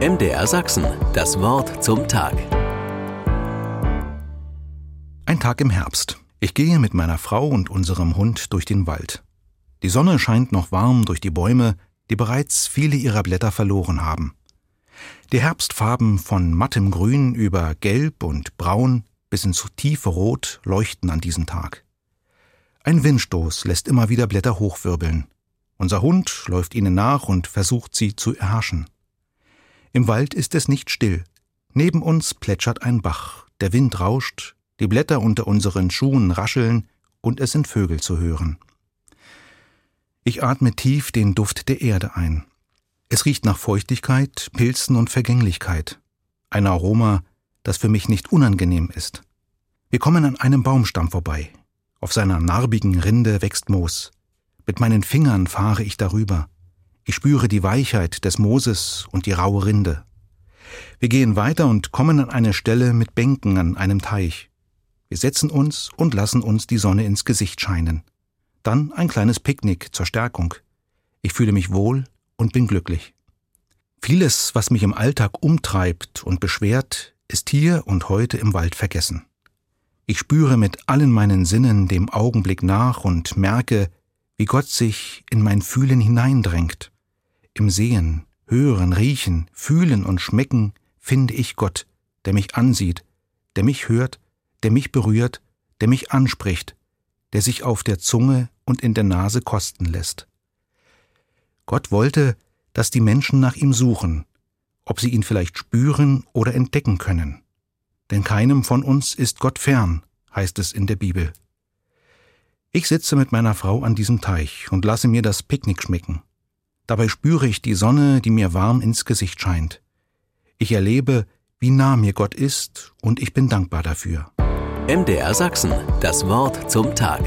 MDR Sachsen, das Wort zum Tag. Ein Tag im Herbst. Ich gehe mit meiner Frau und unserem Hund durch den Wald. Die Sonne scheint noch warm durch die Bäume, die bereits viele ihrer Blätter verloren haben. Die Herbstfarben von mattem Grün über Gelb und Braun bis ins tiefe Rot leuchten an diesem Tag. Ein Windstoß lässt immer wieder Blätter hochwirbeln. Unser Hund läuft ihnen nach und versucht sie zu erhaschen. Im Wald ist es nicht still. Neben uns plätschert ein Bach, der Wind rauscht, die Blätter unter unseren Schuhen rascheln und es sind Vögel zu hören. Ich atme tief den Duft der Erde ein. Es riecht nach Feuchtigkeit, Pilzen und Vergänglichkeit. Ein Aroma, das für mich nicht unangenehm ist. Wir kommen an einem Baumstamm vorbei. Auf seiner narbigen Rinde wächst Moos. Mit meinen Fingern fahre ich darüber. Ich spüre die Weichheit des Mooses und die raue Rinde. Wir gehen weiter und kommen an eine Stelle mit Bänken an einem Teich. Wir setzen uns und lassen uns die Sonne ins Gesicht scheinen. Dann ein kleines Picknick zur Stärkung. Ich fühle mich wohl und bin glücklich. Vieles, was mich im Alltag umtreibt und beschwert, ist hier und heute im Wald vergessen. Ich spüre mit allen meinen Sinnen dem Augenblick nach und merke, wie Gott sich in mein Fühlen hineindrängt. Im Sehen, Hören, Riechen, Fühlen und Schmecken finde ich Gott, der mich ansieht, der mich hört, der mich berührt, der mich anspricht, der sich auf der Zunge und in der Nase kosten lässt. Gott wollte, dass die Menschen nach ihm suchen, ob sie ihn vielleicht spüren oder entdecken können. Denn keinem von uns ist Gott fern, heißt es in der Bibel. Ich sitze mit meiner Frau an diesem Teich und lasse mir das Picknick schmecken. Dabei spüre ich die Sonne, die mir warm ins Gesicht scheint. Ich erlebe, wie nah mir Gott ist, und ich bin dankbar dafür. MDR Sachsen, das Wort zum Tag.